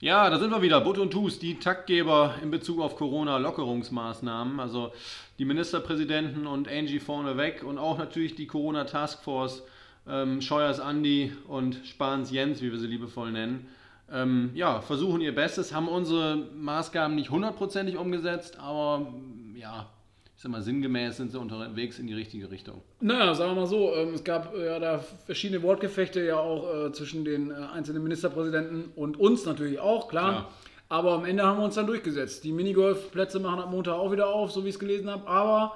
Ja, da sind wir wieder. Butt und Tus, die Taktgeber in Bezug auf Corona-Lockerungsmaßnahmen. Also die Ministerpräsidenten und Angie vorneweg und auch natürlich die Corona-Taskforce, ähm, Scheuers Andi und Spahns Jens, wie wir sie liebevoll nennen. Ähm, ja, versuchen ihr Bestes, haben unsere Maßgaben nicht hundertprozentig umgesetzt, aber ja, sag mal, sinngemäß sind sie unterwegs in die richtige Richtung. Naja, sagen wir mal so, ähm, es gab äh, ja da verschiedene Wortgefechte ja auch äh, zwischen den äh, einzelnen Ministerpräsidenten und uns natürlich auch, klar. klar. Aber am Ende haben wir uns dann durchgesetzt. Die Minigolfplätze machen ab Montag auch wieder auf, so wie ich es gelesen habe. Aber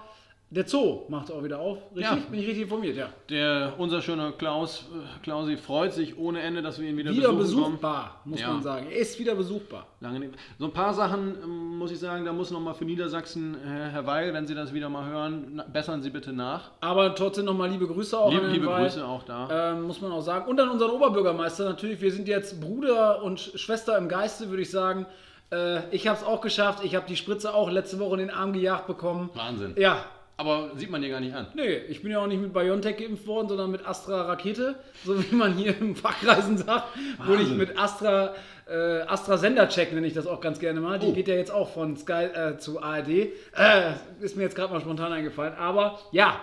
der Zoo macht auch wieder auf, richtig? Ja. Bin ich richtig informiert, ja. Der, unser schöner Klaus, äh, Klausi freut sich ohne Ende, dass wir ihn wieder, wieder besuchbar, kommen. muss ja. man sagen. Er ist wieder besuchbar. Lange. So ein paar Sachen ähm, muss ich sagen, da muss nochmal für Niedersachsen, Herr Weil, wenn Sie das wieder mal hören, bessern Sie bitte nach. Aber trotzdem nochmal liebe Grüße auch liebe, an Liebe Weil. Grüße auch da. Ähm, muss man auch sagen. Und an unseren Oberbürgermeister natürlich. Wir sind jetzt Bruder und Schwester im Geiste, würde ich sagen. Äh, ich habe es auch geschafft. Ich habe die Spritze auch letzte Woche in den Arm gejagt bekommen. Wahnsinn. Ja, aber sieht man dir gar nicht an. Nee, ich bin ja auch nicht mit BioNTech geimpft worden, sondern mit Astra Rakete, so wie man hier im Fachkreisen sagt. Wurde ich mit Astra, äh, Astra Sendercheck, nenne ich das auch ganz gerne mal. Die oh. geht ja jetzt auch von Sky äh, zu ARD. Äh, ist mir jetzt gerade mal spontan eingefallen. Aber ja,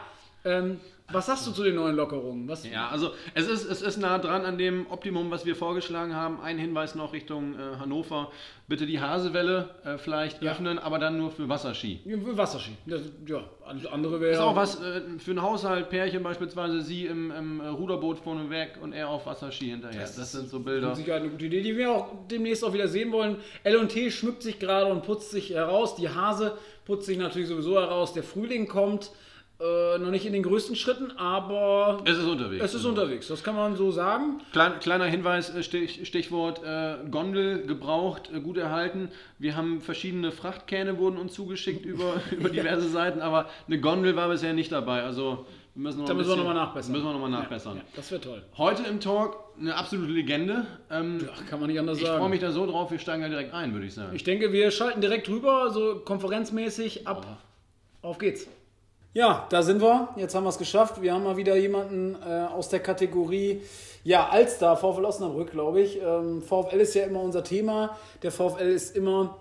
ähm, was sagst du zu den neuen Lockerungen? Was ja, also es ist, es ist nah dran an dem Optimum, was wir vorgeschlagen haben. Ein Hinweis noch Richtung äh, Hannover. Bitte die Hasewelle äh, vielleicht ja. öffnen, aber dann nur für Wasserski. Ja, für Wasserski. Das, ja, andere wäre. Ist auch was äh, für ein Haushalt, Pärchen beispielsweise, sie im, im äh, Ruderboot vorne weg und er auf Wasserski hinterher. Das, das sind so Bilder. Das ist eine gute Idee, die wir auch demnächst auch wieder sehen wollen. LT schmückt sich gerade und putzt sich heraus. Die Hase putzt sich natürlich sowieso heraus. Der Frühling kommt. Äh, noch nicht in den größten Schritten, aber es ist unterwegs. Es ist unterwegs, das kann man so sagen. Klein, kleiner Hinweis, äh, Stich, Stichwort äh, Gondel gebraucht, äh, gut erhalten. Wir haben verschiedene Frachtkähne wurden uns zugeschickt über, über diverse Seiten, aber eine Gondel war bisher nicht dabei. Also wir müssen noch da müssen bisschen, wir nochmal nachbessern. Müssen wir nochmal nachbessern. Ja, ja, das wäre toll. Heute im Talk eine absolute Legende. Ähm, ja, kann man nicht anders ich sagen. Ich freue mich da so drauf, wir steigen ja direkt ein, würde ich sagen. Ich denke, wir schalten direkt rüber, so konferenzmäßig ab. Oh. Auf geht's. Ja, da sind wir. Jetzt haben wir es geschafft. Wir haben mal wieder jemanden äh, aus der Kategorie ja, Alstar, VfL Osnabrück, glaube ich. Ähm, VfL ist ja immer unser Thema. Der VfL ist immer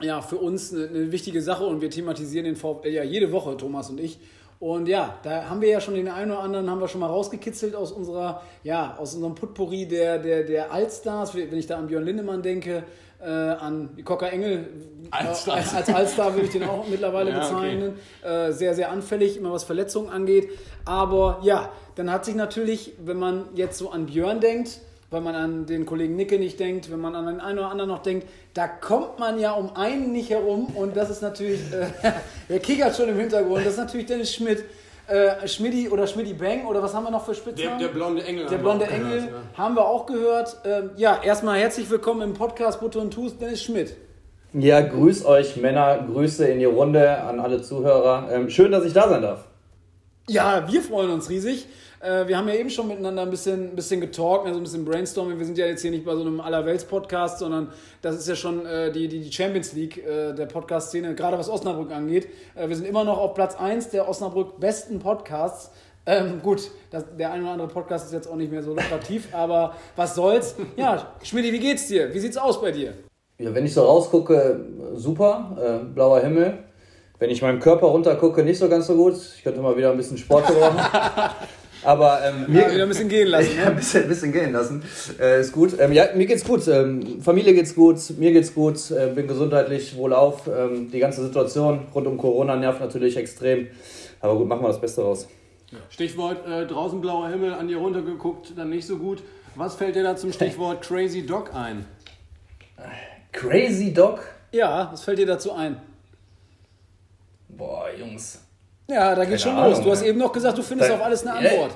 ja, für uns eine, eine wichtige Sache und wir thematisieren den VfL ja jede Woche, Thomas und ich. Und ja, da haben wir ja schon den einen oder anderen haben wir schon mal rausgekitzelt aus unserer, ja, aus unserem Putpourri der, der, der Allstars, wenn ich da an Björn Lindemann denke, äh, an Cocker Engel Allstar. Äh, als Allstar würde ich den auch mittlerweile ja, bezeichnen. Okay. Äh, sehr, sehr anfällig, immer was Verletzungen angeht. Aber ja, dann hat sich natürlich, wenn man jetzt so an Björn denkt, weil man an den Kollegen Nicke nicht denkt, wenn man an den einen oder anderen noch denkt, da kommt man ja um einen nicht herum und das ist natürlich, äh, der kickert schon im Hintergrund, das ist natürlich Dennis Schmidt äh, Schmidti oder Schmidti Bang oder was haben wir noch für Spitznamen? Der, der blonde Engel. Der blonde Engel gehört, ja. haben wir auch gehört. Ähm, ja, erstmal herzlich willkommen im Podcast Butter und Tus, Dennis Schmidt. Ja, grüß euch Männer, Grüße in die Runde an alle Zuhörer. Ähm, schön, dass ich da sein darf. Ja, wir freuen uns riesig. Äh, wir haben ja eben schon miteinander ein bisschen, ein bisschen getalkt, also ein bisschen brainstorming. Wir sind ja jetzt hier nicht bei so einem Allerwelts-Podcast, sondern das ist ja schon äh, die, die Champions League äh, der Podcast-Szene, gerade was Osnabrück angeht. Äh, wir sind immer noch auf Platz 1 der Osnabrück besten Podcasts. Ähm, gut, das, der eine oder andere Podcast ist jetzt auch nicht mehr so lukrativ, aber was soll's. Ja, Schmidt, wie geht's dir? Wie sieht's aus bei dir? Ja, wenn ich so rausgucke, super, äh, blauer Himmel. Wenn ich meinem Körper runtergucke, nicht so ganz so gut. Ich könnte mal wieder ein bisschen Sport gebrauchen. Aber ähm, mir ja, wieder ein bisschen gehen lassen. Ne? ein, bisschen, ein bisschen gehen lassen. Äh, ist gut. Ähm, ja, mir geht's gut. Ähm, Familie geht's gut, mir geht's gut, äh, bin gesundheitlich wohlauf. Ähm, die ganze Situation rund um Corona nervt natürlich extrem. Aber gut, machen wir das Beste raus. Ja. Stichwort äh, draußen blauer Himmel, an dir runtergeguckt, dann nicht so gut. Was fällt dir da zum Stichwort Crazy Dog ein? Crazy Dog? Ja, was fällt dir dazu ein? Boah, Jungs. Ja, da geht schon Ahnung, los. Du hast eben noch gesagt, du findest da, auf alles eine Antwort.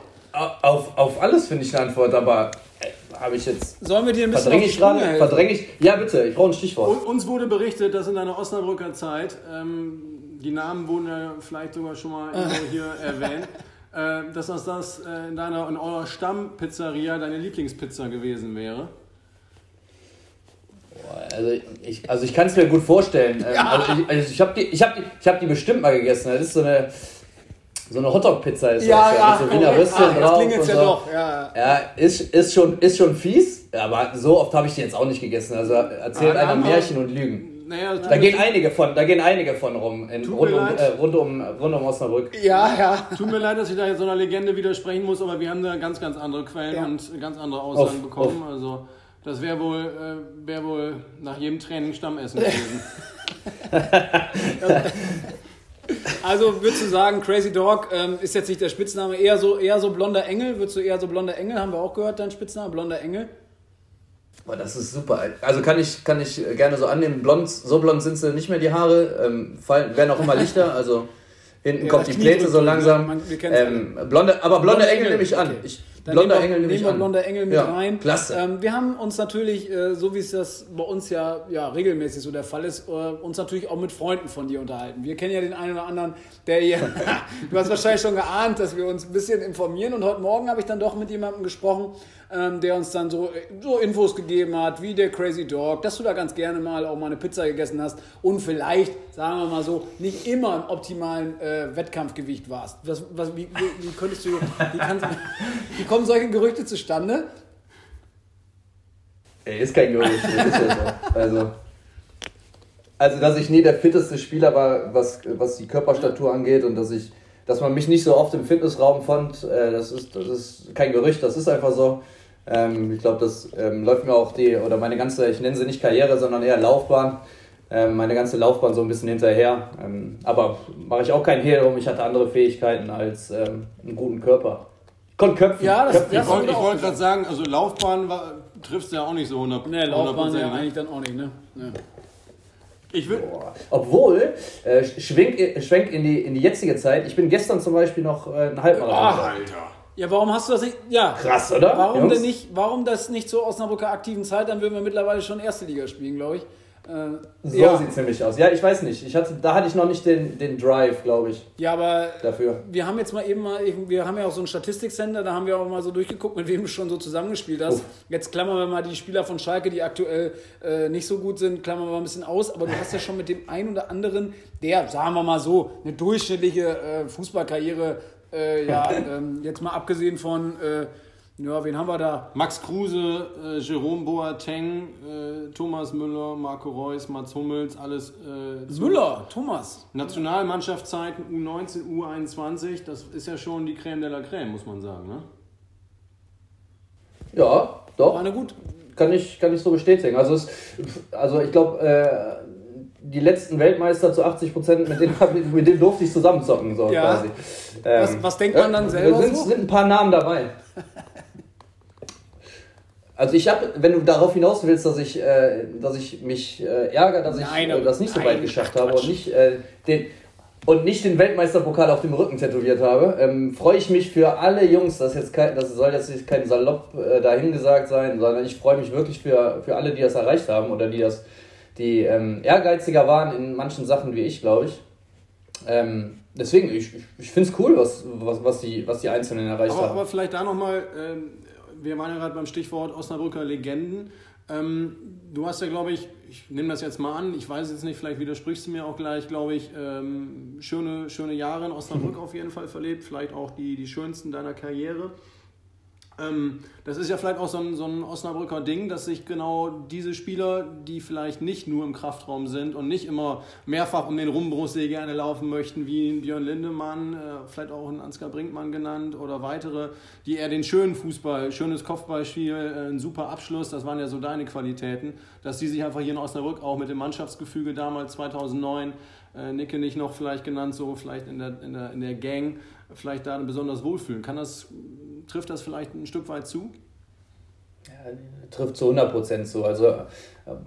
auf, auf alles finde ich eine Antwort, aber äh, habe ich jetzt. Sollen wir dir ein bisschen verdränge ich gerade? Verdränge ich? Ja, bitte, ich brauche ein Stichwort. uns wurde berichtet, dass in deiner Osnabrücker Zeit, ähm, die Namen wurden ja vielleicht sogar schon mal hier erwähnt, äh, dass das, das äh, in deiner in eurer Stammpizzeria deine Lieblingspizza gewesen wäre. Also ich, also ich kann es mir gut vorstellen. Ähm, ja. Also ich, also ich habe die, ich hab die, hab die bestimmt mal gegessen. Das ist so eine, so eine Hotdog-Pizza. Ist ja, das, ja. Mit so Wiener Würstchen ah, drauf. Das klingt jetzt ja so. doch. Ja, ja ist, ist, schon, ist schon fies. aber so oft habe ich die jetzt auch nicht gegessen. Also erzählt Ah, einer Märchen und Lügen. Naja, Da gehen einige von, da gehen einige von rum, in, rund, um, äh, rund, um, rund um Osnabrück. Ja, ja. Tut mir leid, dass ich da jetzt so einer Legende widersprechen muss, aber wir haben da ganz, ganz andere Quellen Ja. und ganz andere Aussagen Auf- bekommen. Also das wäre wohl, äh, wär wohl nach jedem Training Stammessen gewesen. Also würdest du sagen, Crazy Dog ähm, ist jetzt nicht der Spitzname, eher so, eher so blonder Engel? Würdest du eher so blonder Engel, haben wir auch gehört, dein Spitzname, blonder Engel? Boah, das ist super. Also kann ich, kann ich gerne so annehmen. Blond, so blond sind sie nicht mehr die Haare, ähm, fallen, werden auch immer lichter. Also hinten Ja, kommt die Pläte so langsam. Man- ähm, blonde, aber blonde Blonder Engel, Engel, nehme ich an. okay. Ich, Dann blonder wir, Engel nehmen wir blonder Engel mit Ja, rein. klasse. Ähm, wir haben uns natürlich, äh, so wie es das bei uns ja, ja regelmäßig so der Fall ist, äh, uns natürlich auch mit Freunden von dir unterhalten. Wir kennen ja den einen oder anderen, der hier, du hast wahrscheinlich schon geahnt, dass wir uns ein bisschen informieren und heute Morgen habe ich dann doch mit jemandem gesprochen, ähm, der uns dann so, äh, so Infos gegeben hat, wie der Crazy Dog, dass du da ganz gerne mal auch mal eine Pizza gegessen hast und vielleicht, sagen wir mal so, nicht immer im optimalen äh, Wettkampfgewicht warst. Was, was, wie, wie, wie könntest du, wie, kannst, wie kommen solche Gerüchte zustande? Ey, ist kein Gerücht. ist. Also, also, dass ich nie der fitteste Spieler war, was, was die Körperstatur angeht und dass ich, dass man mich nicht so oft im Fitnessraum fand, äh, das, ist, das ist kein Gerücht, das ist einfach so. Ähm, ich glaube, das ähm, läuft mir auch die, oder meine ganze, ich nenne sie nicht Karriere, sondern eher Laufbahn, ähm, meine ganze Laufbahn so ein bisschen hinterher. Aber mache ich auch keinen Hehl drum, ich hatte andere Fähigkeiten als einen guten Körper. Ich konnte köpfen. Ja, das- köpfen. ja, Ich wollte wollt gerade sagen, also Laufbahn war, triffst du ja auch nicht so 100 Ne, Laufbahn ja 100%, ne? eigentlich dann auch nicht, ne? ne. Ich will, Boah. Obwohl, äh, schwenk, schwenk in, die, in die jetzige Zeit. Ich bin gestern zum Beispiel noch äh, einen Halbmarathon. Ah. gelaufen. Alter. Ja, warum hast du das nicht? Ja. Krass, oder? Warum Jungs? denn nicht? Warum das nicht zur Osnabrücker aktiven Zeit? Dann würden wir mittlerweile schon erste Liga spielen, glaube ich. Äh, So ja. sieht es nämlich aus. Ja, ich weiß nicht. Ich hatte, da hatte ich noch nicht den, den Drive, glaube ich, ja, aber dafür. wir haben jetzt mal eben mal, wir haben ja auch so ein Statistikcenter, da haben wir auch mal so durchgeguckt, mit wem du schon so zusammengespielt hast. Oh. Jetzt klammern wir mal die Spieler von Schalke, die aktuell äh, nicht so gut sind, klammern wir mal ein bisschen aus, aber du hast ja schon mit dem einen oder anderen, der, sagen wir mal so, eine durchschnittliche äh, Fußballkarriere, äh, ja, ähm, jetzt mal abgesehen von, äh, ja, wen haben wir da? Max Kruse, äh, Jerome Boateng, äh, Thomas Müller, Marco Reus, Mats Hummels, alles äh, Müller, Thomas. Nationalmannschaftszeiten U19, U21, das ist ja schon die Creme de la Creme, muss man sagen. Ne? Ja, War doch. eine gut. Kann ich, kann ich so bestätigen. Also, es, also ich glaube, äh, die letzten Weltmeister zu 80 Prozent, mit, denen mit denen durfte ich zusammenzocken. So Ja. quasi. Ähm, Was- was denkt man dann selber sind, so? sind ein paar Namen dabei. Also ich habe, wenn du darauf hinaus willst, dass ich, äh, dass ich mich äh, ärgere, dass Nein, ich äh, das nicht so nein, weit geschafft habe und nicht, äh, den, und nicht den Weltmeisterpokal auf dem Rücken tätowiert habe, ähm, freue ich mich für alle Jungs, das, jetzt kein, das soll jetzt nicht kein Salopp äh, dahingesagt sein, sondern ich freue mich wirklich für, für alle, die das erreicht haben oder die das die ähm, ehrgeiziger waren in manchen Sachen wie ich, glaube ich. Ähm, deswegen, ich, ich, ich finde es cool, was, was, was, die, was die Einzelnen erreicht Aber, haben. aber vielleicht da nochmal, ähm, wir waren ja gerade beim Stichwort Osnabrücker Legenden. Ähm, du hast ja, glaube ich, ich nehme das jetzt mal an, ich weiß jetzt nicht, vielleicht widersprichst du mir auch gleich, glaube ich, ähm, schöne, schöne Jahre in Osnabrück auf jeden Fall verlebt, vielleicht auch die, die schönsten deiner Karriere. Ähm, das ist ja vielleicht auch so ein, so ein Osnabrücker Ding, dass sich genau diese Spieler, die vielleicht nicht nur im Kraftraum sind und nicht immer mehrfach um den Rumbrussee gerne laufen möchten, wie Björn Lindemann, äh, vielleicht auch ein Ansgar Brinkmann genannt oder weitere, die eher den schönen Fußball, schönes Kopfballspiel, äh, ein super Abschluss, das waren ja so deine Qualitäten, dass die sich einfach hier in Osnabrück auch mit dem Mannschaftsgefüge damals 2009, äh, Nicke nicht noch vielleicht genannt, so vielleicht in der, in der, in der Gang, vielleicht da besonders wohlfühlen. Kann das, trifft das vielleicht ein Stück weit zu? Ja, trifft zu 100% zu. Also äh,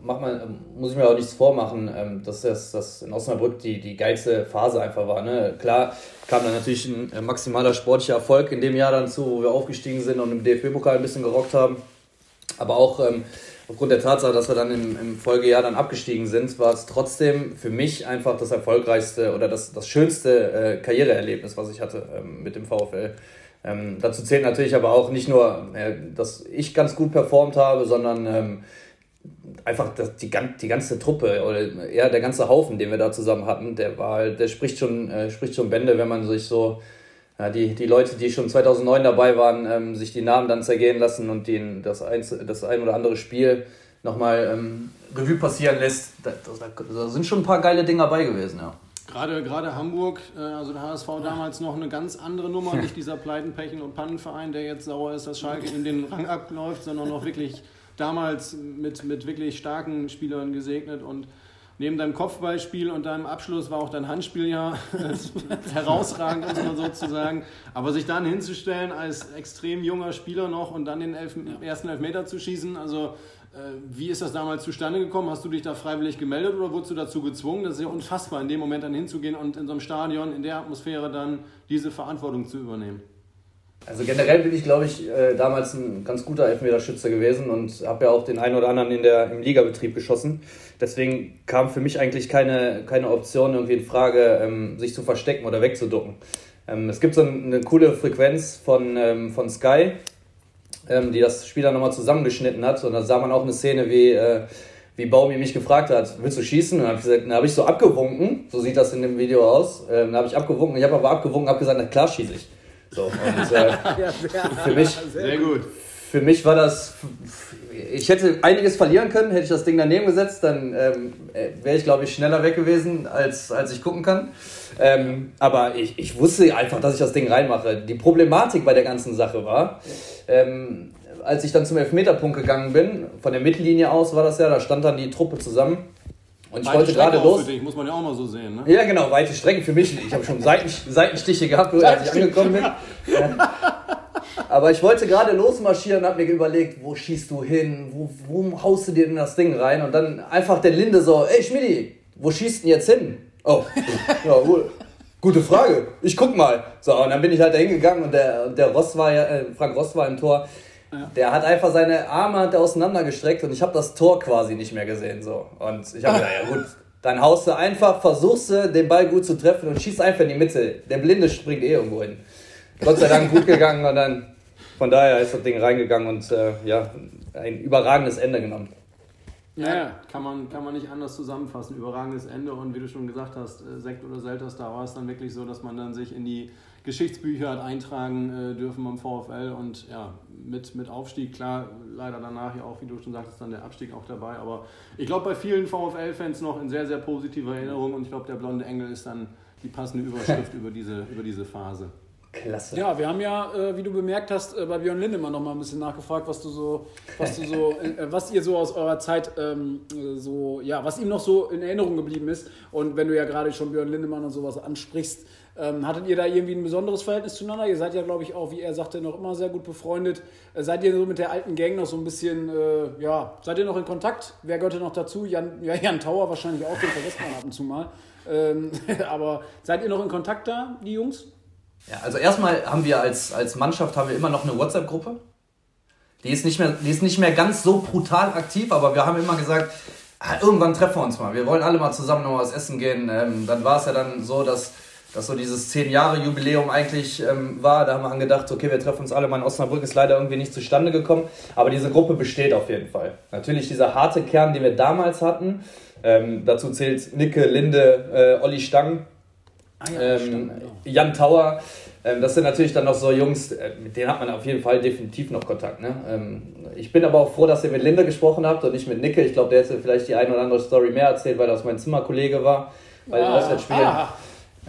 macht man, ähm, muss ich mir auch nichts vormachen, ähm, dass das dass in Osnabrück die, die geilste Phase einfach war. Ne? Klar kam dann natürlich ein äh, maximaler sportlicher Erfolg in dem Jahr dann zu, wo wir aufgestiegen sind und im DFB-Pokal ein bisschen gerockt haben. Aber auch ähm, aufgrund der Tatsache, dass wir dann im, im Folgejahr dann abgestiegen sind, war es trotzdem für mich einfach das erfolgreichste oder das, das schönste äh, Karriereerlebnis, was ich hatte ähm, mit dem VfL. Ähm, dazu zählt natürlich aber auch nicht nur, äh, dass ich ganz gut performt habe, sondern ähm, einfach das, die, die ganze Truppe oder eher der ganze Haufen, den wir da zusammen hatten, der war, halt- der spricht schon, äh, spricht schon Bände, wenn man sich so ja, die, die Leute, die schon 2009 dabei waren, ähm, sich die Namen dann zergehen lassen und den, das, ein, das ein oder andere Spiel nochmal ähm, Revue passieren lässt. Da, da, da, sind schon ein paar geile Dinge dabei gewesen, ja. Gerade, gerade Hamburg, äh, also der HSV damals noch eine ganz andere Nummer, nicht dieser Pleiten, Pechen und Pannenverein, der jetzt sauer ist, dass Schalke in den Rang abläuft, sondern noch wirklich damals mit, mit wirklich starken Spielern gesegnet und neben deinem Kopfballspiel und deinem Abschluss war auch dein Handspiel ja herausragend, muss man sozusagen. Aber sich dann hinzustellen als extrem junger Spieler noch und dann den Elf ersten Elfmeter zu schießen, also wie ist das damals zustande gekommen? Hast du dich da freiwillig gemeldet oder wurdest du dazu gezwungen? Das ist ja unfassbar, in dem Moment dann hinzugehen und in so einem Stadion, in der Atmosphäre dann diese Verantwortung zu übernehmen. Also generell bin ich, glaube ich, äh, damals ein ganz guter Elfmeterschütze gewesen und habe ja auch den einen oder anderen in der, im Ligabetrieb geschossen. Deswegen kam für mich eigentlich keine, keine Option irgendwie in Frage, ähm, sich zu verstecken oder wegzuducken. Ähm, es gibt so eine coole Frequenz von, ähm, von Sky, die das Spiel dann nochmal zusammengeschnitten hat. Und da sah man auch eine Szene, wie, äh, wie Baumi mich gefragt hat, willst du schießen? Und dann habe ich, gesagt, dann hab ich so abgewunken, so sieht das in dem Video aus. dann habe ich abgewunken, ich habe aber abgewunken, habe gesagt, na klar schieße ich. So, und, äh, für, mich, sehr gut. Für mich war das, ich hätte einiges verlieren können, hätte ich das Ding daneben gesetzt, dann ähm, wäre ich, glaube ich, schneller weg gewesen, als, als ich gucken kann. Ähm, aber ich, ich wusste einfach, dass ich das Ding reinmache. Die Problematik bei der ganzen Sache war, ähm, als ich dann zum Elfmeterpunkt gegangen bin, von der Mittellinie aus war das ja, da stand dann die Truppe zusammen und ich weite wollte gerade los. Für dich, muss man ja auch mal so sehen, ne? Ja, genau, weite Strecken für mich. Ich habe schon Seiten, Seitenstiche gehabt, als ich angekommen bin. Aber ich wollte gerade losmarschieren und habe mir überlegt, wo schießt du hin? Wo, wo haust du dir denn das Ding rein? Und dann einfach der Linde so, ey Schmidi, wo schießt denn jetzt hin? Oh, ja, wohl. Gute Frage. Ich guck mal. So, und dann bin ich halt da hingegangen und der, der Ross war ja, äh, Frank Ross war im Tor. Der hat einfach seine Arme hat auseinandergestreckt und ich habe das Tor quasi nicht mehr gesehen. So. Und ich habe gesagt, ja gut, dann haust du einfach, versuchst du den Ball gut zu treffen und schießt einfach in die Mitte. Der Blinde springt eh irgendwo hin. Gott sei Dank gut gegangen und dann von daher ist das Ding reingegangen und äh, ja, ein überragendes Ende genommen. Ja, ja, kann man, kann man nicht anders zusammenfassen. Überragendes Ende und wie du schon gesagt hast, äh, Sekt oder Selters, da war es dann wirklich so, dass man dann sich in die Geschichtsbücher hat eintragen äh, dürfen beim VfL und ja, mit, mit Aufstieg, klar, leider danach ja auch, wie du schon sagtest, dann der Abstieg auch dabei. Aber ich glaube, bei vielen VfL-Fans noch in sehr, sehr positiver Erinnerung und ich glaube, der blonde Engel ist dann die passende Überschrift über, diese, über diese Phase. Klasse. Ja, wir haben ja, äh, wie du bemerkt hast, äh, bei Björn Lindemann noch mal ein bisschen nachgefragt, was du so, was du so, äh, was ihr so aus eurer Zeit ähm, so, ja, was ihm noch so in Erinnerung geblieben ist. Und wenn du ja gerade schon Björn Lindemann und sowas ansprichst, ähm, hattet ihr da irgendwie ein besonderes Verhältnis zueinander? Ihr seid ja, glaube ich, auch, wie er sagte, noch immer sehr gut befreundet. Äh, seid ihr so mit der alten Gang noch so ein bisschen, äh, ja, seid ihr noch in Kontakt? Wer gehört noch dazu? Jan, ja, Jan Tauer wahrscheinlich auch, den vergisst man ab und zu mal. Ähm, aber seid ihr noch in Kontakt da, die Jungs? Ja, also erstmal haben wir als, als Mannschaft haben wir immer noch eine WhatsApp-Gruppe. Die ist, nicht mehr, die ist nicht mehr ganz so brutal aktiv, aber wir haben immer gesagt, ah, irgendwann treffen wir uns mal. Wir wollen alle mal zusammen noch was essen gehen. Ähm, dann war es ja dann so, dass dass so dieses 10-Jahre-Jubiläum eigentlich ähm, war. Da haben wir angedacht, okay, wir treffen uns alle mal in Osnabrück, ist leider irgendwie nicht zustande gekommen. Aber diese Gruppe besteht auf jeden Fall. Natürlich dieser harte Kern, den wir damals hatten. Ähm, dazu zählt Nicke, Linde, äh, Olli Stang, ah, ja, ähm, Jan Tauer. Ähm, das sind natürlich dann noch so Jungs, äh, mit denen hat man auf jeden Fall definitiv noch Kontakt. Ne? Ähm, ich bin aber auch froh, dass ihr mit Linde gesprochen habt und nicht mit Nicke. Ich glaube, der hätte vielleicht die eine oder andere Story mehr erzählt, weil das mein Zimmerkollege war bei den ah, Auswärtsspielen. Ah.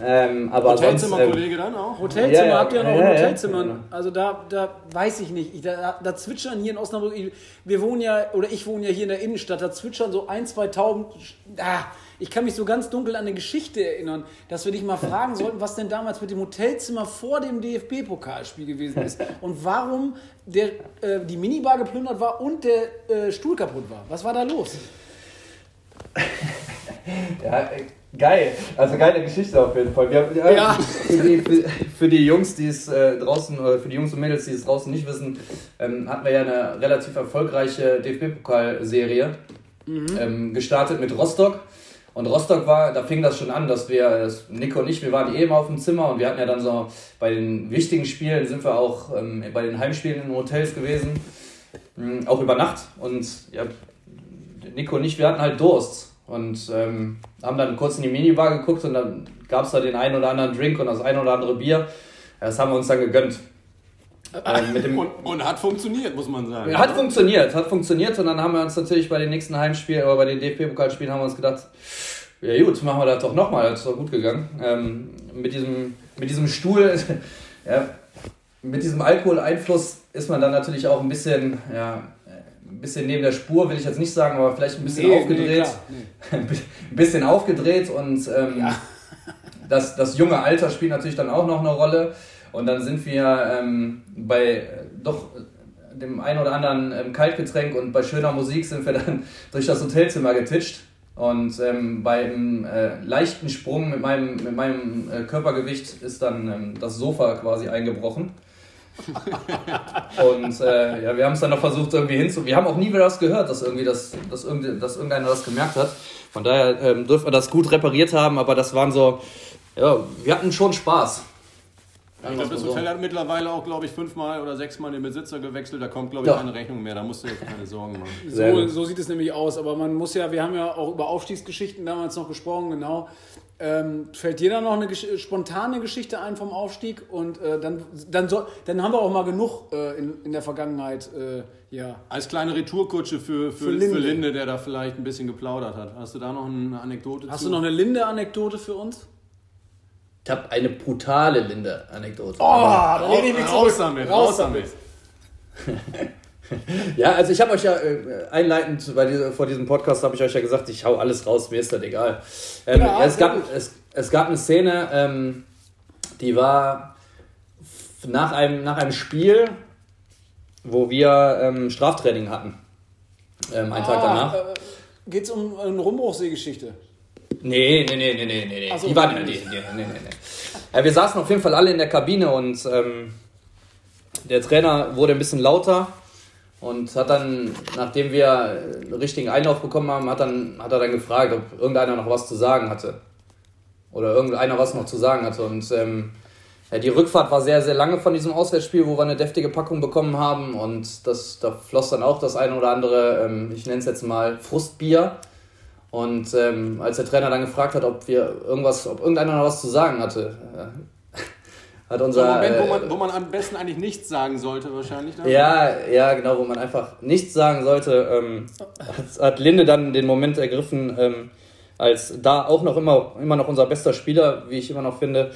Ähm, aber Hotelzimmer-Kollege ähm, dann auch? Hotelzimmer, ja, habt ihr ja noch ja, ein Hotelzimmer? Ja, genau. Also da, da weiß ich nicht. Ich, da, da zwitschern hier in Osnabrück, wir wohnen ja, oder ich wohne ja hier in der Innenstadt, da zwitschern so ein, zwei Tauben. Ah, ich kann mich so ganz dunkel an eine Geschichte erinnern, dass wir dich mal fragen sollten, was denn damals mit dem Hotelzimmer vor dem DFB-Pokalspiel gewesen ist und warum der, äh, die Minibar geplündert war und der äh, Stuhl kaputt war. Was war da los? ja, Geil, also geile Geschichte auf jeden Fall. Haben, ja, ja. Für, die, für, für, die, Jungs, die es äh, draußen, oder für die Jungs und Mädels, die es draußen nicht wissen, ähm, hatten wir ja eine relativ erfolgreiche DFB-Pokalserie mhm. ähm, gestartet mit Rostock. Und Rostock war, da fing das schon an, dass wir, das Nico und ich, wir waren eben auf dem Zimmer und wir hatten ja dann so, bei den wichtigen Spielen sind wir auch ähm, bei den Heimspielen in Hotels gewesen, ähm, auch über Nacht. Und ja, Nico und ich, wir hatten halt Durst. Und ähm, haben dann kurz in die Minibar geguckt und dann gab es da den einen oder anderen Drink und das ein oder andere Bier. Das haben wir uns dann gegönnt. Äh, und, und, hat funktioniert, muss man sagen. Hat funktioniert, hat funktioniert. Und dann haben wir uns natürlich bei den nächsten Heimspielen, oder bei den DFB-Pokalspielen haben wir uns gedacht, ja gut, machen wir das doch nochmal, das ist doch gut gegangen. Ähm, mit, diesem, mit diesem Stuhl, ja, mit diesem Alkoholeinfluss ist man dann natürlich auch ein bisschen, ja, ein bisschen neben der Spur, will ich jetzt nicht sagen, aber vielleicht ein bisschen nee, aufgedreht. Nee, nee. ein bisschen aufgedreht und ähm, ja. das, das junge Alter spielt natürlich dann auch noch eine Rolle. Und dann sind wir ähm, bei doch dem ein oder anderen ähm, Kaltgetränk und bei schöner Musik sind wir dann durch das Hotelzimmer getitscht. Und ähm, beim äh, leichten Sprung mit meinem, mit meinem äh, Körpergewicht ist dann ähm, das Sofa quasi eingebrochen. und äh, ja, wir haben es dann noch versucht irgendwie hinzu. Wir haben auch nie wieder das gehört, dass irgendwie das, dass, irgend, dass irgendeiner das gemerkt hat. Von daher ähm, dürfen wir das gut repariert haben, aber das waren so, ja, wir hatten schon Spaß. Ich glaube, das Hotel hat mittlerweile auch, glaube ich, fünfmal oder sechsmal den Besitzer gewechselt. Da kommt, glaube ich, ja. keine Rechnung mehr. Da musst du jetzt keine Sorgen machen. So, so, sieht es nämlich aus. Aber man muss ja, wir haben ja auch über Aufstiegsgeschichten damals noch gesprochen, genau. Ähm, fällt dir da noch eine Gesch spontane Geschichte ein vom Aufstieg? Und äh, dann, dann, soll, dann haben wir auch mal genug äh, in, in der Vergangenheit. Äh, ja. Als kleine Retourkutsche für, für, für, Linde. für Linde, der da vielleicht ein bisschen geplaudert hat. Hast du da noch eine Anekdote Hast zu? du noch eine Linde-Anekdote für uns? Ich habe eine brutale Linde-Anekdote. Oh, da lehne ich mich raus damit. Raus damit. ja, also ich habe euch ja äh, einleitend bei dieser, vor diesem Podcast habe ich euch ja gesagt, ich hau alles raus, mir ist das egal. Ähm, ja, es, gab, es, es, gab eine Szene, ähm, die war nach einem, nach einem Spiel, wo wir ähm, Straftraining hatten. Ähm, einen ah, Tag danach. Äh, Geht es um eine Rumbruchsee-Geschichte? Nee, nee, nee, nee, nee, nee. So, die waren ja, nee, nee, nee, nee. Ja, wir saßen auf jeden Fall alle in der Kabine und ähm, der Trainer wurde ein bisschen lauter und hat dann, nachdem wir einen richtigen Einlauf bekommen haben, hat, dann, hat er dann gefragt, ob irgendeiner noch was zu sagen hatte. Oder irgendeiner was noch zu sagen hatte. Und ähm, ja, die Rückfahrt war sehr, sehr lange von diesem Auswärtsspiel, wo wir eine deftige Packung bekommen haben. Und das, da floss dann auch das eine oder andere, ähm, ich nenne es jetzt mal Frustbier. Und ähm, als der Trainer dann gefragt hat, ob wir irgendwas, ob irgendeiner noch was zu sagen hatte, äh, hat unser. So Moment, wo man, wo man am besten eigentlich nichts sagen sollte, wahrscheinlich. Dann. Ja, ja, genau, wo man einfach nichts sagen sollte, ähm, hat, hat, Linde dann den Moment ergriffen, ähm, als da auch noch immer, immer noch unser bester Spieler, wie ich immer noch finde,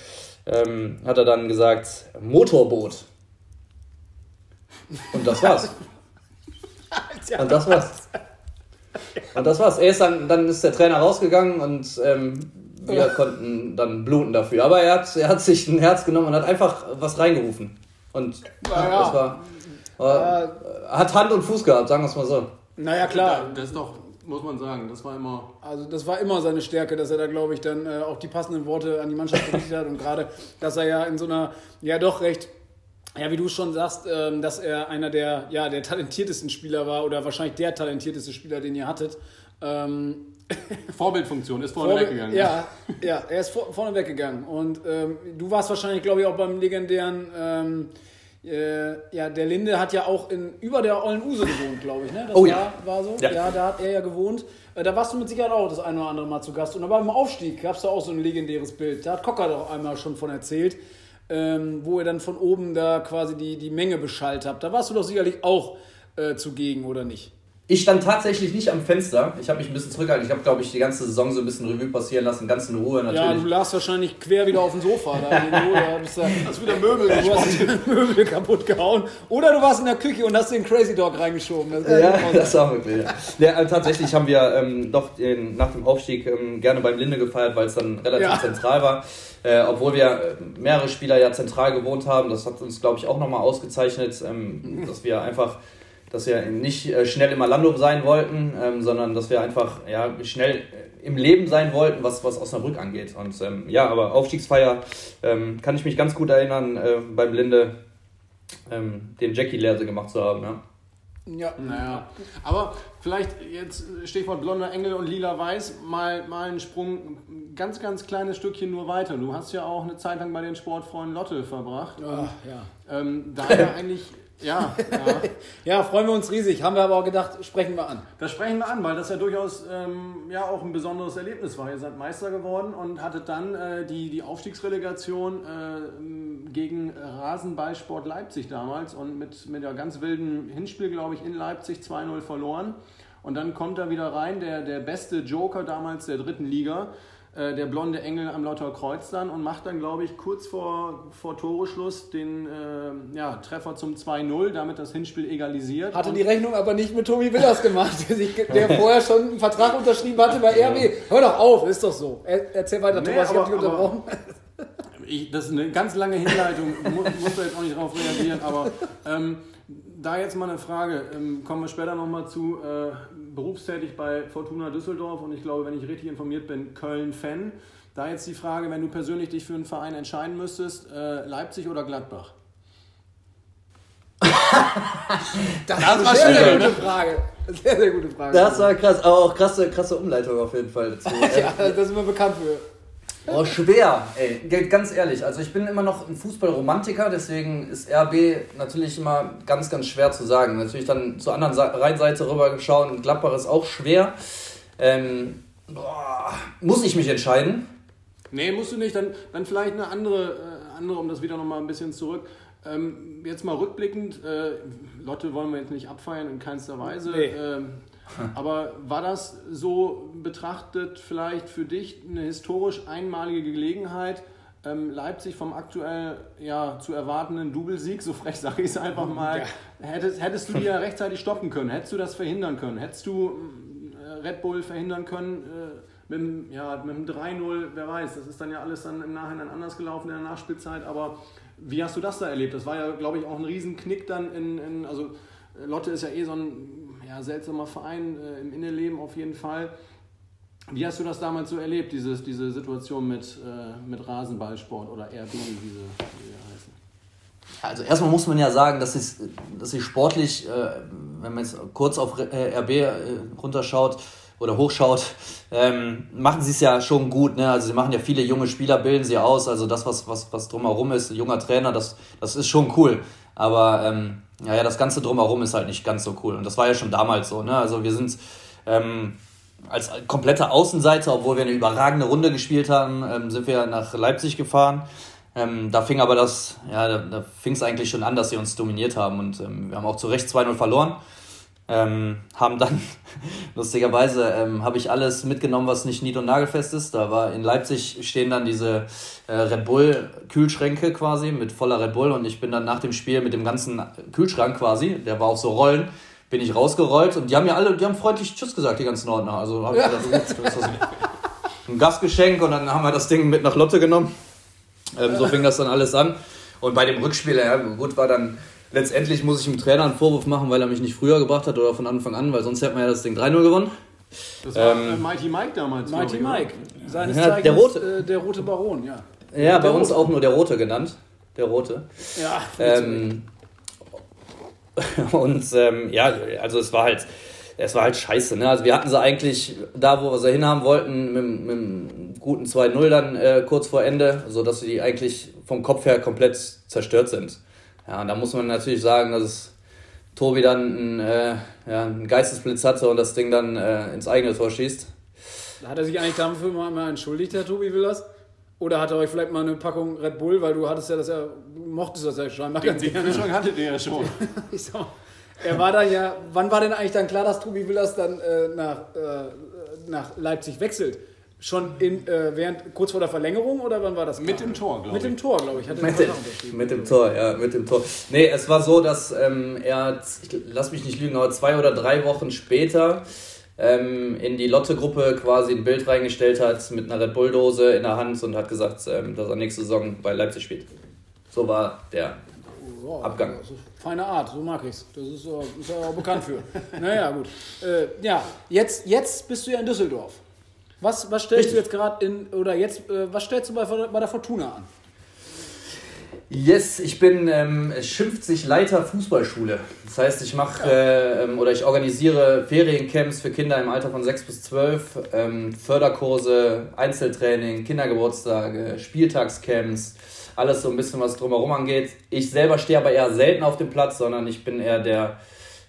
ähm, hat er dann gesagt, Motorboot. Und das war's. Und das war's. Und das war's. Er ist dann, dann ist der Trainer rausgegangen und ähm, wir konnten dann bluten dafür. Aber er hat, er hat sich ein Herz genommen und hat einfach was reingerufen. Und ja, das war, war hat Hand und Fuß gehabt, sagen wir es mal so. Naja, klar. Das ist doch, muss man sagen, das war immer. Also, das war immer seine Stärke, dass er da, glaube ich, dann äh, auch die passenden Worte an die Mannschaft gerichtet hat und gerade, dass er ja in so einer, ja doch recht ja, wie du schon sagst, ähm, dass er einer der, ja, der talentiertesten Spieler war oder wahrscheinlich der talentierteste Spieler, den ihr hattet. Ähm, Vorbildfunktion ist vorne Vorbild, weggegangen. Ja, ja, er ist vor, vorne weggegangen. Und ähm, du warst wahrscheinlich, glaube ich, auch beim legendären, ähm, äh, ja, der Linde hat ja auch in, über der Ollen Use gewohnt, glaube ich. Ne? Das oh war, ja. war so. Ja. ja. da hat er ja gewohnt. Äh, da warst du mit Sicherheit auch das eine oder andere Mal zu Gast. Und aber beim Aufstieg gab es da auch so ein legendäres Bild. Da hat Cocker doch einmal schon von erzählt ähm, wo ihr dann von oben da quasi die, die Menge beschallt habt. Da warst du doch sicherlich auch äh, zugegen, oder nicht? Ich stand tatsächlich nicht am Fenster. Ich habe mich ein bisschen zurückgehalten. Ich habe, glaube ich, die ganze Saison so ein bisschen Revue passieren lassen, ganz in Ruhe natürlich. Ja, du lagst wahrscheinlich quer wieder auf dem Sofa. Da, da bist da, hast wieder Möbel Du hast Möbel kaputt gehauen. Oder du warst in der Küche und hast den Crazy Dog reingeschoben. Das ja, das war wirklich. Ja. ja, tatsächlich haben wir ähm, doch den, nach dem Aufstieg ähm, gerne beim Linde gefeiert, weil es dann relativ ja. zentral war. Äh, obwohl wir äh, mehrere Spieler ja zentral gewohnt haben. Das hat uns, glaube ich, auch nochmal ausgezeichnet, ähm, dass wir einfach dass wir nicht äh, schnell im Alando sein wollten, ähm, sondern dass wir einfach ja, schnell äh, im Leben sein wollten, was, was Osnabrück angeht. Und ähm, ja, aber Aufstiegsfeier ähm, kann ich mich ganz gut erinnern, äh, beim Blinde ähm, den Jackie Lehrse gemacht zu haben. Ja. Ja, naja. Aber vielleicht jetzt Stichwort blonder Engel und lila Weiß, mal, mal einen Sprung, ein ganz, ganz kleines Stückchen nur weiter. Du hast ja auch eine Zeit lang bei den Sportfreunden Lotte verbracht. Ach, ja. Ähm, da ja eigentlich ja, ja. ja, freuen wir uns riesig. Haben wir aber auch gedacht, sprechen wir an. Das sprechen wir an, weil das ja durchaus ähm, ja auch ein besonderes Erlebnis war. Ihr seid Meister geworden und hattet dann äh, die, die Aufstiegsrelegation äh, gegen Rasenballsport Leipzig damals und mit, mit einem ganz wilden Hinspiel, glaube ich, in Leipzig 2-0 verloren. Und dann kommt er wieder rein, der, der beste Joker damals der dritten Liga, äh, der blonde Engel am Lauter Kreuz dann und macht dann, glaube ich, kurz vor, vor Toreschluss den äh, ja, Treffer zum 2-0, damit das Hinspiel egalisiert. Hatte die Rechnung aber nicht mit Tobi Willers gemacht, der vorher schon einen Vertrag unterschrieben hatte bei RB. Hör doch auf, ist doch so. erzähl weiter, nee, Thomas, ich habe dich unterbrochen. Ich, das ist eine ganz lange Hinleitung, muss da jetzt auch nicht drauf reagieren, aber ähm, da jetzt mal eine Frage, ähm, kommen wir später nochmal zu, äh, berufstätig bei Fortuna Düsseldorf und ich glaube, wenn ich richtig informiert bin, Köln-Fan. Da jetzt die Frage, wenn du persönlich dich für einen Verein entscheiden müsstest, äh, Leipzig oder Gladbach? das, das war eine sehr, sehr gute Frage. Sehr, sehr gute Frage. Das war krass, aber auch krasse, krasse Umleitung auf jeden Fall dazu. ja, da sind wir bekannt für. Oh, schwer, ey. Ganz ehrlich. Also ich bin immer noch ein Fußballromantiker, deswegen ist RB natürlich immer ganz, ganz schwer zu sagen. Natürlich dann zur anderen Rheinseite rüber geschaut Gladbach ist auch schwer. Ähm, boah, muss ich mich entscheiden? Nee, musst du nicht. Dann, dann vielleicht eine andere, äh, andere, um das wieder nochmal ein bisschen zurück. Ähm, jetzt mal rückblickend, äh, Lotte wollen wir jetzt nicht abfeiern in keinster Weise. Nee. Ähm, aber war das so betrachtet vielleicht für dich eine historisch einmalige Gelegenheit, ähm, Leipzig vom aktuell ja, zu erwartenden Doublesieg, so frech sage ich es einfach mal, ja. hättest, hättest du die ja rechtzeitig stoppen können? Hättest du das verhindern können? Hättest du äh, Red Bull verhindern können? Äh, mit dem, ja, mit dem 3-0, wer weiß, das ist dann ja alles dann im Nachhinein anders gelaufen in der Nachspielzeit, aber wie hast du das da erlebt? Das war ja, glaube ich, auch ein Riesenknick dann in, in also Lotte ist ja eh so ein ja, seltsamer Verein äh, im Innenleben auf jeden Fall. Wie hast du das damals so erlebt, dieses, diese Situation mit, äh, mit Rasenballsport oder RB, wie sie, wie sie heißen? Also erstmal muss man ja sagen, dass sie, dass sie sportlich, äh, wenn man jetzt kurz auf äh, RB äh, runterschaut oder hochschaut, ähm, machen sie es ja schon gut. Ne? Also sie machen ja viele junge Spieler, bilden sie aus. Also das, was, was, was drumherum ist, junger Trainer, das, das ist schon cool. Aber ähm, ja, ja, das Ganze drumherum ist halt nicht ganz so cool. Und das war ja schon damals so. Ne? Also wir sind ähm, als komplette Außenseiter, obwohl wir eine überragende Runde gespielt haben, ähm, sind wir nach Leipzig gefahren. Ähm, da fing aber das, ja, da, da fing es eigentlich schon an, dass sie uns dominiert haben. Und ähm, wir haben auch zu Recht 2-0 verloren. Ähm, haben dann, lustigerweise, ähm, habe ich alles mitgenommen, was nicht nied- und nagelfest ist. Da war in Leipzig stehen dann diese äh, Red Bull-Kühlschränke quasi mit voller Red Bull und ich bin dann nach dem Spiel mit dem ganzen Kühlschrank quasi, der war auch so Rollen, bin ich rausgerollt und die haben ja alle, die haben freundlich Tschüss gesagt, die ganzen Ordner. Also habe ich ja. gedacht, das ist ein Gastgeschenk und dann haben wir das Ding mit nach Lotte genommen. Ähm, so fing das dann alles an. Und bei dem Rückspiel, ja, gut, war dann letztendlich muss ich dem Trainer einen Vorwurf machen, weil er mich nicht früher gebracht hat oder von Anfang an, weil sonst hätte man ja das Ding 3-0 gewonnen. Das war ähm, äh, Mighty Mike damals. Mighty Mike. Seines ja, der, rote, äh, der rote Baron, ja. Ja, bei uns auch nur der Rote genannt. Der Rote. Ja. Ähm, und ähm, ja, also es war halt, es war halt scheiße. Ne? Also wir hatten sie eigentlich da, wo wir sie hinhaben wollten, mit, mit einem guten 2-0 dann äh, kurz vor Ende, sodass sie eigentlich vom Kopf her komplett zerstört sind. Ja, und da muss man natürlich sagen, dass Tobi dann einen, äh, ja, einen Geistesblitz hatte und das Ding dann äh, ins eigene Tor schießt. Hat er sich eigentlich dafür mal, mal entschuldigt, Herr Tobi Willers? Oder hat er euch vielleicht mal eine Packung Red Bull, weil du hattest ja das ja, du mochtest das ja scheinbar ganz gerne. Den Kühlschrank hattet ihr ja schon. ich sag, er war dann ja, wann war denn eigentlich dann klar, dass Tobi Willers dann äh, nach, äh, nach Leipzig wechselt? Schon in, äh, während, kurz vor der Verlängerung oder wann war das? Mit dem Tor, glaube ich. Mit dem Tor, glaube ich. Hat mit, dem, mit dem Tor, ja, mit dem Tor. Nee, es war so, dass ähm, er, ich lass mich nicht lügen, aber zwei oder drei Wochen später ähm, in die Lotte-Gruppe quasi ein Bild reingestellt hat mit einer Red Bull-Dose in der Hand und hat gesagt, ähm, dass er nächste Saison bei Leipzig spielt. So war der oh, Abgang. feine Art, so mag ich es. Das ist, ist er auch bekannt für. naja, gut. Äh, ja, jetzt, jetzt bist du ja in Düsseldorf. Was, was stellst Richtig. du jetzt gerade in, oder jetzt, äh, was stellst du bei, bei der Fortuna an? Yes, ich bin, ähm, es schimpft sich Leiter Fußballschule. Das heißt, ich mache äh, ähm, oder ich organisiere Feriencamps für Kinder im Alter von 6 bis 12, ähm, Förderkurse, Einzeltraining, Kindergeburtstage, Spieltagscamps, alles so ein bisschen, was drumherum angeht. Ich selber stehe aber eher selten auf dem Platz, sondern ich bin eher der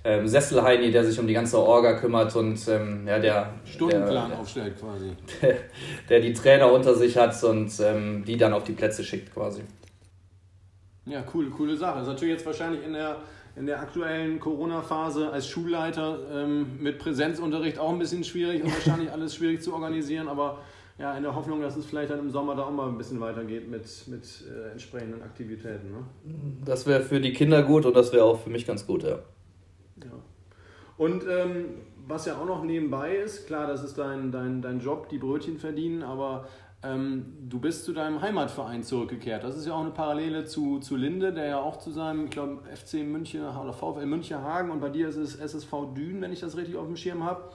ähm, Sesselheini, der sich um die ganze Orga kümmert und ähm, ja, der Stundenplan der, aufstellt quasi. Der, der, die Trainer unter sich hat und ähm, die dann auf die Plätze schickt quasi. Ja, cool, coole Sache. Das ist natürlich jetzt wahrscheinlich in der, in der aktuellen Corona-Phase als Schulleiter ähm, mit Präsenzunterricht auch ein bisschen schwierig und wahrscheinlich alles schwierig zu organisieren, aber ja, in der Hoffnung, dass es vielleicht dann im Sommer da auch mal ein bisschen weitergeht mit, mit äh, entsprechenden Aktivitäten. Ne? Das wäre für die Kinder gut und das wäre auch für mich ganz gut, ja. Ja. Und ähm, was ja auch noch nebenbei ist, klar, das ist dein, dein, dein Job, die Brötchen verdienen, aber ähm, du bist zu deinem Heimatverein zurückgekehrt. Das ist ja auch eine Parallele zu, zu Linde, der ja auch zu seinem, ich glaube, FC München oder VfL München Hagen und bei dir ist es SSV Dün, wenn ich das richtig auf dem Schirm habe.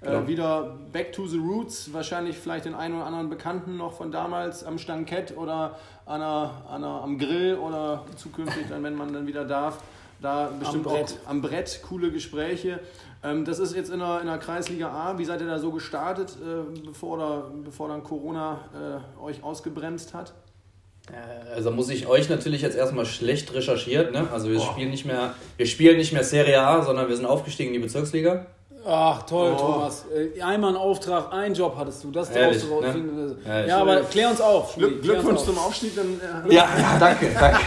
Äh, genau. Wieder back to the roots, wahrscheinlich vielleicht den einen oder anderen Bekannten noch von damals am Stankett oder an einer, an einer, am Grill oder zukünftig dann, wenn man dann wieder darf. Da bestimmt am Brett. auch am Brett coole Gespräche. Ähm, das ist jetzt in der, in der Kreisliga A. Wie seid ihr da so gestartet, äh, bevor, da, bevor dann Corona äh, euch ausgebremst hat? Äh, also muss ich euch natürlich jetzt erstmal schlecht recherchiert. Ne? Also wir spielen nicht mehr, wir spielen nicht mehr Serie A, sondern wir sind aufgestiegen in die Bezirksliga. Ach, toll, oh. Thomas. Äh, einmal ein Auftrag, einen Job hattest du. Das Ehrlich, du ne? Ja, ja aber klär uns auf. Glück, Glückwunsch zum Aufstieg. Dann, äh, ja, ja, danke, danke.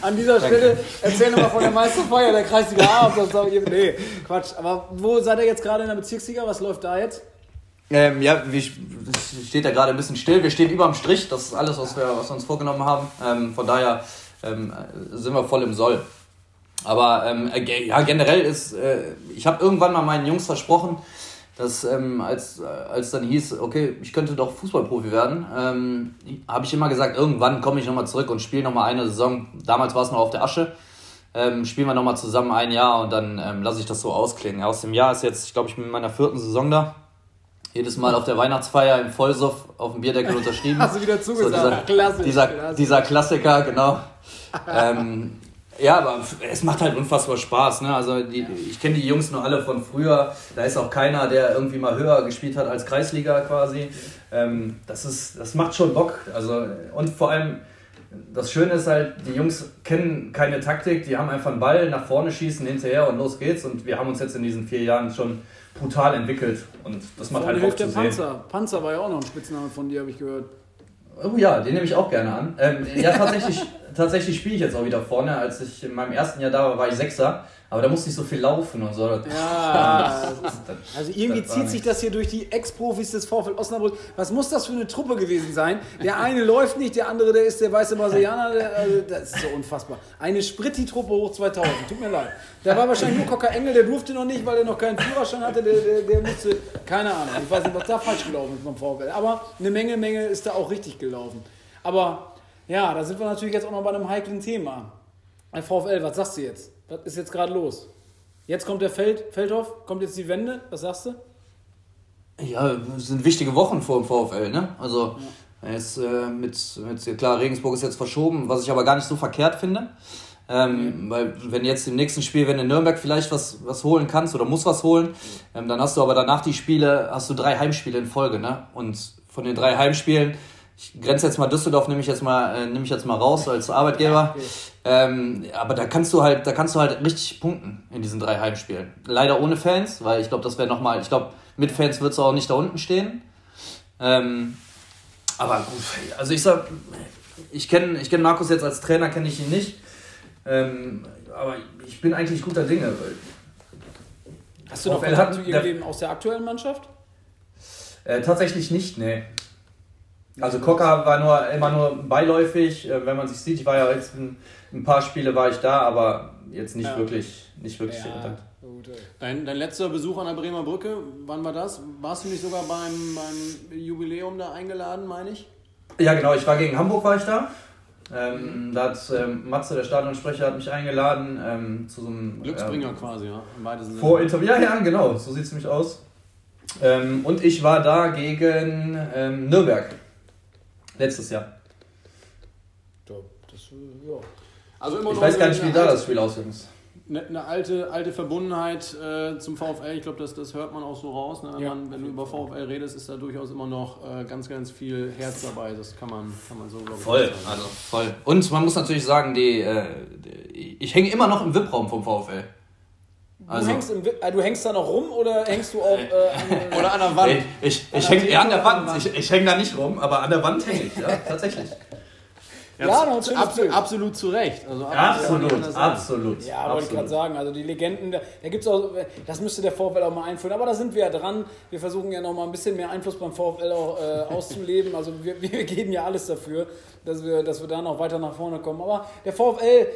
An dieser danke. Stelle erzähl nochmal von der Meisterfeier der Kreisliga A. Ob das da, nee, Quatsch. Aber wo seid ihr jetzt gerade in der Bezirksliga? Was läuft da jetzt? Ähm, ja, wie, steht da gerade ein bisschen still. Wir stehen über dem Strich. Das ist alles, was wir, was wir uns vorgenommen haben. Ähm, von daher ähm, sind wir voll im Soll. Aber ähm, äh, ja, generell ist, äh, ich habe irgendwann mal meinen Jungs versprochen, dass ähm, als, äh, als dann hieß, okay, ich könnte doch Fußballprofi werden, ähm, habe ich immer gesagt, irgendwann komme ich nochmal zurück und spiele nochmal eine Saison. Damals war es noch auf der Asche. Ähm, spielen wir nochmal zusammen ein Jahr und dann ähm, lasse ich das so ausklingen. Aus dem Jahr ist jetzt, ich glaube, ich bin in meiner vierten Saison da. Jedes Mal auf der Weihnachtsfeier im Vollsuff auf dem Bierdeckel unterschrieben. Hast du wieder zugesagt? So dieser, Klassisch, dieser, Klassisch. dieser Klassiker, genau. ähm, ja, aber es macht halt unfassbar Spaß. Ne? Also die, ich kenne die Jungs nur alle von früher. Da ist auch keiner, der irgendwie mal höher gespielt hat als Kreisliga quasi. Ähm, das, ist, das macht schon Bock. Also, und vor allem, das Schöne ist halt, die Jungs kennen keine Taktik. Die haben einfach einen Ball, nach vorne schießen, hinterher und los geht's. Und wir haben uns jetzt in diesen vier Jahren schon brutal entwickelt. Und das macht Vorne halt Bock zu der Panzer. Panzer war ja auch noch ein Spitzname von dir, habe ich gehört. Oh ja, den nehme ich auch gerne an. Ähm, ja, tatsächlich, tatsächlich spiele ich jetzt auch wieder vorne. Als ich in meinem ersten Jahr da war, war ich Sechser. Aber da musste ich so viel laufen und so. Ja, also irgendwie zieht sich das hier durch die Ex-Profis des VfL Osnabrück. Was muss das für eine Truppe gewesen sein? Der eine läuft nicht, der andere, der ist der weiße Brasilianer. Der, also, das ist so unfassbar. Eine Spritti-Truppe hoch 2000. Tut mir leid. Da war wahrscheinlich nur Cocker Engel, der durfte noch nicht, weil er noch keinen Führerschein hatte. Der, der, der musste, keine Ahnung. Ich weiß nicht, was da falsch gelaufen ist beim VfL. Aber eine Menge, Menge ist da auch richtig gelaufen. Aber ja, da sind wir natürlich jetzt auch noch bei einem heiklen Thema. VfL, was sagst du jetzt? Was ist jetzt gerade los? Jetzt kommt der Feld, Feldhoff, kommt jetzt die Wende, was sagst du? Ja, es sind wichtige Wochen vor dem VfL, ne? Also ja. jetzt äh, mit, mit, klar, Regensburg ist jetzt verschoben, was ich aber gar nicht so verkehrt finde. Ähm, mhm. Weil wenn jetzt im nächsten Spiel, wenn du in Nürnberg vielleicht was, was holen kannst oder musst was holen, ähm, dann hast du aber danach die Spiele, hast du drei Heimspiele in Folge, ne? Und von den drei Heimspielen ich grenze jetzt mal Düsseldorf, nehme ich jetzt mal, äh, nehme ich jetzt mal raus als Arbeitgeber. Ähm, aber da kannst du halt, da kannst du halt richtig punkten in diesen drei Heimspielen. Leider ohne Fans, weil ich glaube, das wäre nochmal, ich glaube, mit Fans wird es auch nicht da unten stehen. Ähm, aber gut, also ich sag, ich kenne ich kenn Markus jetzt als Trainer, kenne ich ihn nicht. Ähm, aber ich bin eigentlich guter Dinge. Hast du noch Kontakt zu ihm aus der aktuellen Mannschaft? Äh, tatsächlich nicht, nee. Also Cocker war nur immer nur beiläufig, äh, wenn man sich sieht. Ich war ja jetzt ein, ein paar Spiele war ich da, aber jetzt nicht ja. wirklich, nicht wirklich ja. Kontakt. Dein, dein letzter Besuch an der Bremer Brücke, wann war das? Warst du nicht sogar beim, beim Jubiläum da eingeladen, meine ich? Ja, genau. Ich war gegen Hamburg, war ich da. Ähm, da hat ähm, Matze, der Stadionsprecher, hat mich eingeladen ähm, zu so einem Glücksbringer ähm, quasi, ja. Im weitesten Vorinterview. Ja, ja, genau. So sieht es nämlich aus. Ähm, und ich war da gegen ähm, Nürnberg. Letztes Jahr. Das, ja. Also immer ich weiß gar nicht, wie da das Spiel ausgegangen ist. Eine, eine, alte, alte Verbundenheit äh, zum VfL, ich glaube, das, das hört man auch so raus. Ne? Wenn, ja. man, wenn du über VfL redest, ist da durchaus immer noch äh, ganz, ganz viel Herz dabei. Das kann man, kann man so, glaube ich, Voll, also voll. Und man muss natürlich sagen, die, äh, die ich hänge immer noch im VIP-Raum vom VfL. Also, du, hängst im, äh, du hängst da noch rum oder hängst du auch äh, an, oder an der Wand? Ich, ich, ich hänge an der Wand. Ich, ich hänge da nicht rum, aber an der Wand hänge ich, ja, tatsächlich. Ja, Ja, noch ein schönes abs Bild. absolut zu Recht. Also Absolut, sagen. absolut. Ja, wollte ich gerade sagen. Also die Legenden, da, da gibt's auch, das müsste der VfL auch mal einführen. Aber da sind wir ja dran. Wir versuchen ja noch mal ein bisschen mehr Einfluss beim VfL auch äh, auszuleben. Also wir, wir geben ja alles dafür, dass wir, dass wir da noch weiter nach vorne kommen. Aber der VfL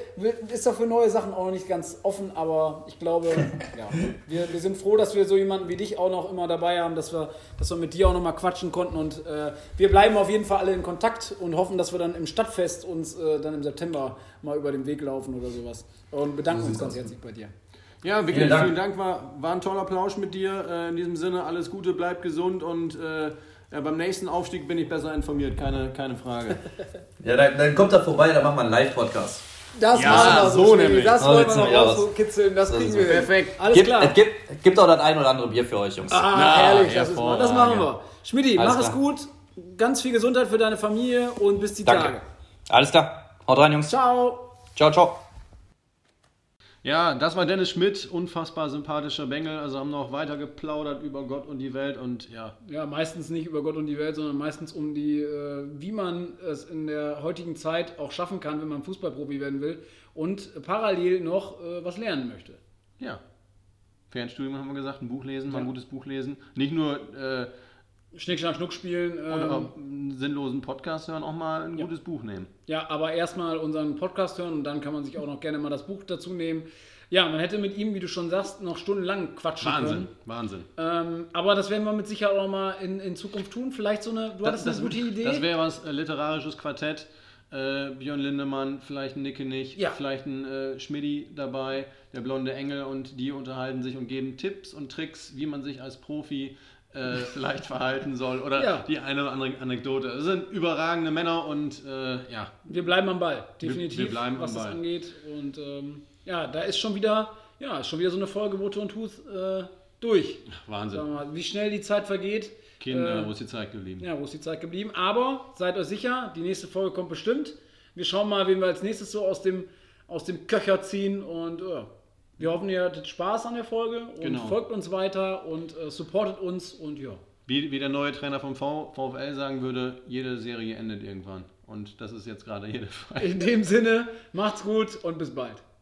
ist doch für neue Sachen auch noch nicht ganz offen. Aber ich glaube, ja, wir, wir sind froh, dass wir so jemanden wie dich auch noch immer dabei haben, dass wir, dass wir mit dir auch noch mal quatschen konnten. Und äh, wir bleiben auf jeden Fall alle in Kontakt und hoffen, dass wir dann im Stadtfest uns äh, dann im September mal über den Weg laufen oder sowas. Und bedanken uns ganz herzlich bei dir. Ja, wirklich, Vielen vielen Dank. Dank. War, war ein toller Plausch mit dir. Äh, in diesem Sinne, alles Gute, bleib gesund und äh, ja, beim nächsten Aufstieg bin ich besser informiert, keine, keine Frage. Ja, dann, dann kommt er vorbei, dann machen wir einen Live-Podcast. Das Ja, machen wir so so, nämlich. Das So wollen wir noch aus. rauskitzeln, das kriegen ist wir. Perfekt. Alles Gibt, klar. Es gibt, gibt auch das ein oder andere Bier für euch, Jungs. Ah, Na, herrlich, das, ist mal, das machen wir. Schmidti, mach es klar. gut. Ganz viel Gesundheit für deine Familie und bis die Danke. Tage. Alles klar. Haut rein, Jungs. Ciao. Ciao, ciao. Ja, das war Dennis Schmidt, unfassbar sympathischer Bengel. Also haben noch weiter geplaudert über Gott und die Welt und ja, Ja, meistens nicht über Gott und die Welt, sondern meistens um die, äh, wie man es in der heutigen Zeit auch schaffen kann, wenn man Fußballprofi werden will und parallel noch äh, was lernen möchte. ja. Fernstudium haben wir gesagt, ein Buch lesen, mal ein Ja. gutes Buch lesen. Nicht nur äh, Schnick, Schnack, Schnuck spielen. oder ähm, einen sinnlosen Podcast hören, auch mal ein Ja. gutes Buch nehmen. Ja, aber erstmal unseren Podcast hören und dann kann man sich auch noch gerne mal das Buch dazu nehmen. Ja, man hätte mit ihm, wie du schon sagst, noch stundenlang quatschen Wahnsinn, können. Wahnsinn. Ähm, aber das werden wir mit Sicherheit auch mal in, in Zukunft tun. Vielleicht so eine, du hattest eine gute Idee. Das wäre was, äh, literarisches Quartett. Äh, Björn Lindemann, vielleicht ein Nicke nicht, Ja. vielleicht ein äh, Schmidti dabei, der blonde Engel und die unterhalten sich und geben Tipps und Tricks, wie man sich als Profi äh, vielleicht verhalten soll oder Ja. die eine oder andere Anekdote. Das sind überragende Männer und äh, ja, wir bleiben am Ball, definitiv, wir bleiben am was das Ball. angeht. Und ähm, ja, da ist schon wieder, ja, schon wieder so eine Folge Woto und Tooth äh, durch. Wahnsinn. Wir mal, wie schnell die Zeit vergeht. Kinder, Äh, wo ist die Zeit geblieben? Ja, wo ist die Zeit geblieben? Aber seid euch sicher, die nächste Folge kommt bestimmt. Wir schauen mal, wen wir als nächstes so aus dem, aus dem Köcher ziehen. Und ja, wir hoffen, ihr hattet Spaß an der Folge und Genau. folgt uns weiter und äh, supportet uns. Und ja, Wie, wie der neue Trainer vom v VfL sagen würde, jede Serie endet irgendwann. Und das ist jetzt gerade jede Folge. in dem Sinne, macht's gut und bis bald.